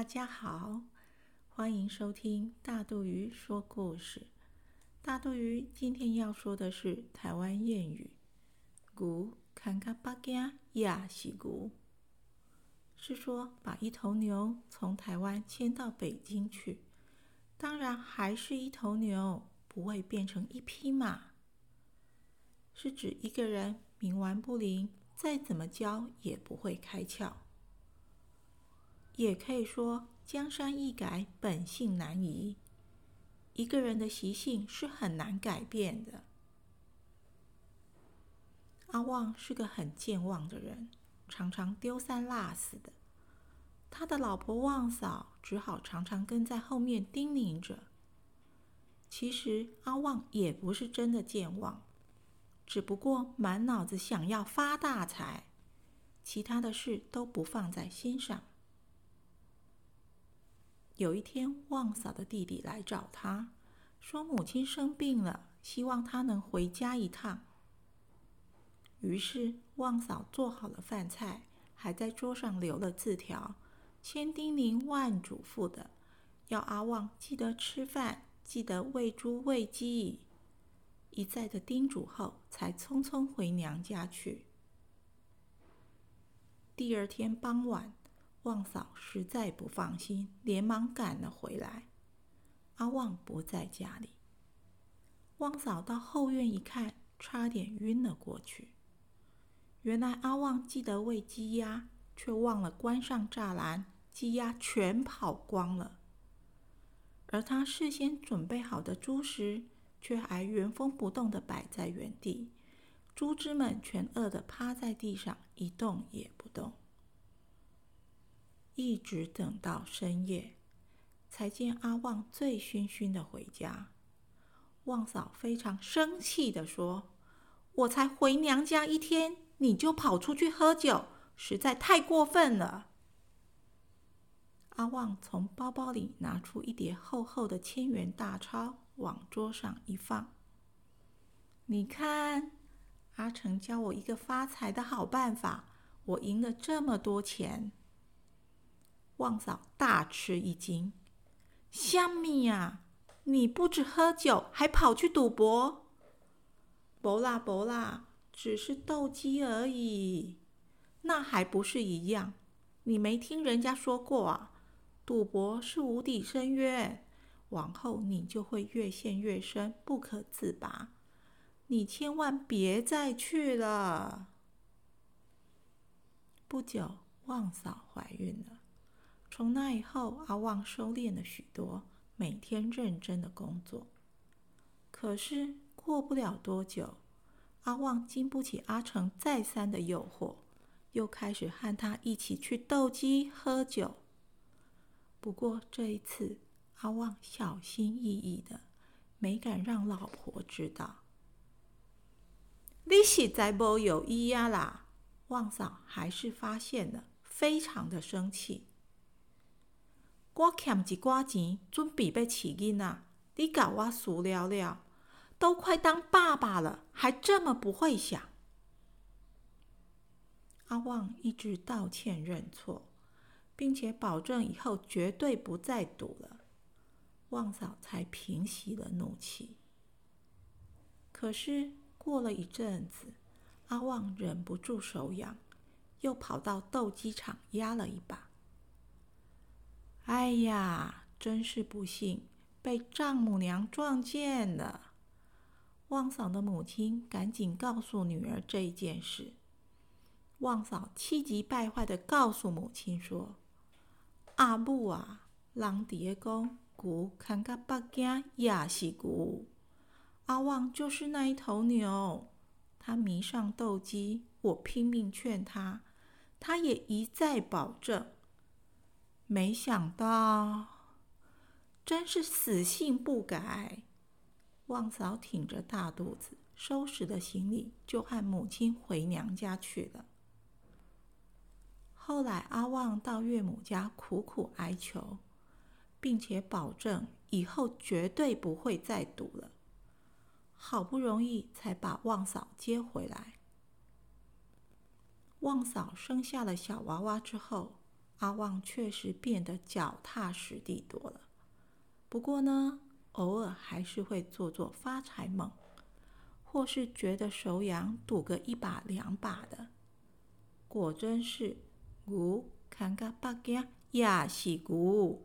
大家好，欢迎收听大肚鱼说故事。大肚鱼今天要说的是台湾谚语“牛看看北京也是牛”，是说把一头牛从台湾牵到北京去，当然还是一头牛，不会变成一匹马。是指一个人冥顽不灵，再怎么教也不会开窍。也可以说，江山易改，本性难移。一个人的习性是很难改变的。阿旺是个很健忘的人，常常丢三落四的。他的老婆旺嫂只好常常跟在后面叮咛着。其实阿旺也不是真的健忘，只不过满脑子想要发大财，其他的事都不放在心上。有一天，旺嫂的弟弟来找他，说母亲生病了，希望他能回家一趟。于是，旺嫂做好了饭菜，还在桌上留了字条，千叮咛万嘱咐的，要阿旺记得吃饭，记得喂猪喂鸡。一再的叮嘱后，才匆匆回娘家去。第二天傍晚。旺嫂实在不放心，连忙赶了回来。阿旺不在家里。旺嫂到后院一看，差点晕了过去。原来阿旺记得喂鸡鸭，却忘了关上栅栏，鸡鸭全跑光了。而他事先准备好的猪食，却还原封不动的摆在原地，猪只们全饿得趴在地上，一动也不动。一直等到深夜，才见阿旺醉醺醺的回家。旺嫂非常生气的说：“我才回娘家一天，你就跑出去喝酒，实在太过分了。”阿旺从包包里拿出一叠厚厚的千元大钞，往桌上一放：“你看，阿成教我一个发财的好办法，我赢了这么多钱。”旺嫂大吃一惊：“虾米呀？你不止喝酒，还跑去赌博？”“不啦不啦，只是斗鸡而已。”“那还不是一样？你没听人家说过啊？赌博是无底深渊，往后你就会越陷越深，不可自拔。你千万别再去了。”不久，旺嫂怀孕了。从那以后，阿旺收敛了许多，每天认真的工作。可是过不了多久，阿旺经不起阿成再三的诱惑，又开始和他一起去斗鸡喝酒。不过这一次，阿旺小心翼翼的，没敢让老婆知道。你实在无有意呀啦！旺嫂还是发现了，非常的生气。我欠一寡钱，准备要饲囡仔，你搞我输了了，都快当爸爸了，还这么不会想。阿旺一直道歉认错，并且保证以后绝对不再赌了，旺嫂才平息了怒气。可是过了一阵子，阿旺忍不住手痒，又跑到斗鸡场压了一把。哎呀，真是不幸，被丈母娘撞见了。旺嫂的母亲赶紧告诉女儿这件事。旺嫂气急败坏的告诉母亲说：“阿母啊，人爹公牛看个北京也是牛，阿旺就是那一头牛。他迷上斗鸡，我拼命劝他，他也一再保证。”没想到，真是死性不改。旺嫂挺着大肚子，收拾了行李，就和母亲回娘家去了。后来，阿旺到岳母家苦苦哀求，并且保证以后绝对不会再赌了。好不容易才把旺嫂接回来。旺嫂生下了小娃娃之后。阿旺确实变得脚踏实地多了。不过呢，偶尔还是会做做发财梦，或是觉得手痒赌个一把两把的。果真是，牛看个八家也是牛。